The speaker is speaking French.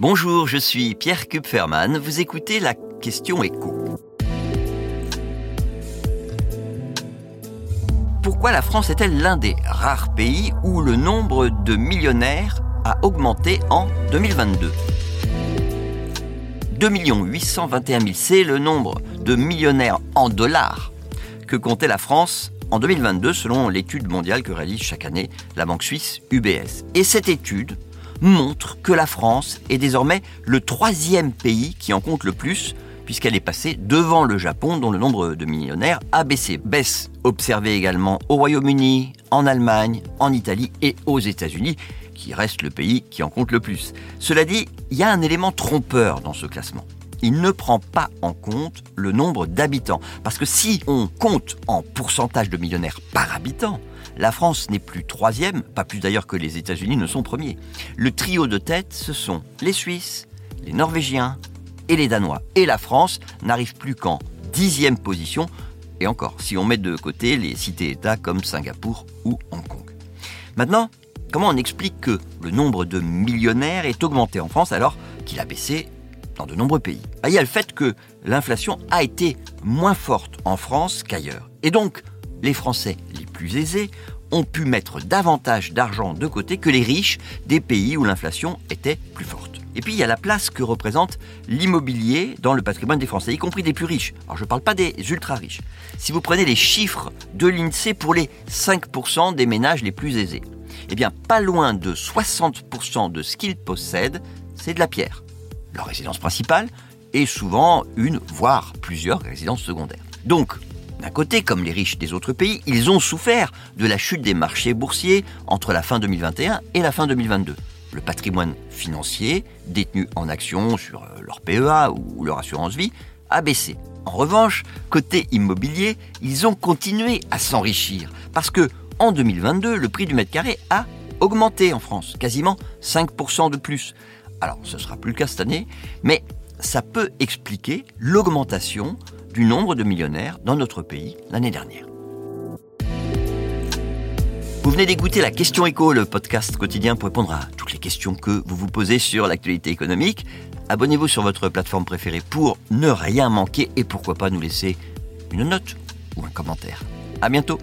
Bonjour, je suis Pierre Kupferman. Vous écoutez la question écho. Pourquoi la France est-elle l'un des rares pays où le nombre de millionnaires a augmenté en 2022 2 821 000, c'est le nombre de millionnaires en dollars que comptait la France en 2022 selon l'étude mondiale que réalise chaque année la banque suisse UBS. Et cette étude montre que la France est désormais le troisième pays qui en compte le plus, puisqu'elle est passée devant le Japon, dont le nombre de millionnaires a baissé. Baisse observée également au Royaume-Uni, en Allemagne, en Italie et aux États-Unis, qui reste le pays qui en compte le plus. Cela dit, il y a un élément trompeur dans ce classement il ne prend pas en compte le nombre d'habitants. Parce que si on compte en pourcentage de millionnaires par habitant, la France n'est plus troisième, pas plus d'ailleurs que les États-Unis ne sont premiers. Le trio de tête, ce sont les Suisses, les Norvégiens et les Danois. Et la France n'arrive plus qu'en dixième position, et encore, si on met de côté les cités-États comme Singapour ou Hong Kong. Maintenant, comment on explique que le nombre de millionnaires est augmenté en France alors qu'il a baissé dans de nombreux pays. Ah, il y a le fait que l'inflation a été moins forte en France qu'ailleurs. Et donc, les Français les plus aisés ont pu mettre davantage d'argent de côté que les riches des pays où l'inflation était plus forte. Et puis il y a la place que représente l'immobilier dans le patrimoine des Français, y compris des plus riches. Alors je ne parle pas des ultra riches. Si vous prenez les chiffres de l'INSEE pour les 5% des ménages les plus aisés, eh bien pas loin de 60% de ce qu'ils possèdent, c'est de la pierre leur résidence principale, et souvent une, voire plusieurs résidences secondaires. Donc, d'un côté, comme les riches des autres pays, ils ont souffert de la chute des marchés boursiers entre la fin 2021 et la fin 2022. Le patrimoine financier, détenu en actions sur euh, leur PEA ou leur assurance vie, a baissé. En revanche, côté immobilier, ils ont continué à s'enrichir parce que en 2022, le prix du mètre carré a augmenté en France, quasiment 5% de plus. Alors, ce ne sera plus le cas cette année, mais ça peut expliquer l'augmentation du nombre de millionnaires dans notre pays l'année dernière. Vous venez d'écouter la Question Éco, le podcast quotidien pour répondre à toutes les questions que vous vous posez sur l'actualité économique. Abonnez-vous sur votre plateforme préférée pour ne rien manquer et pourquoi pas nous laisser une note ou un commentaire. À bientôt!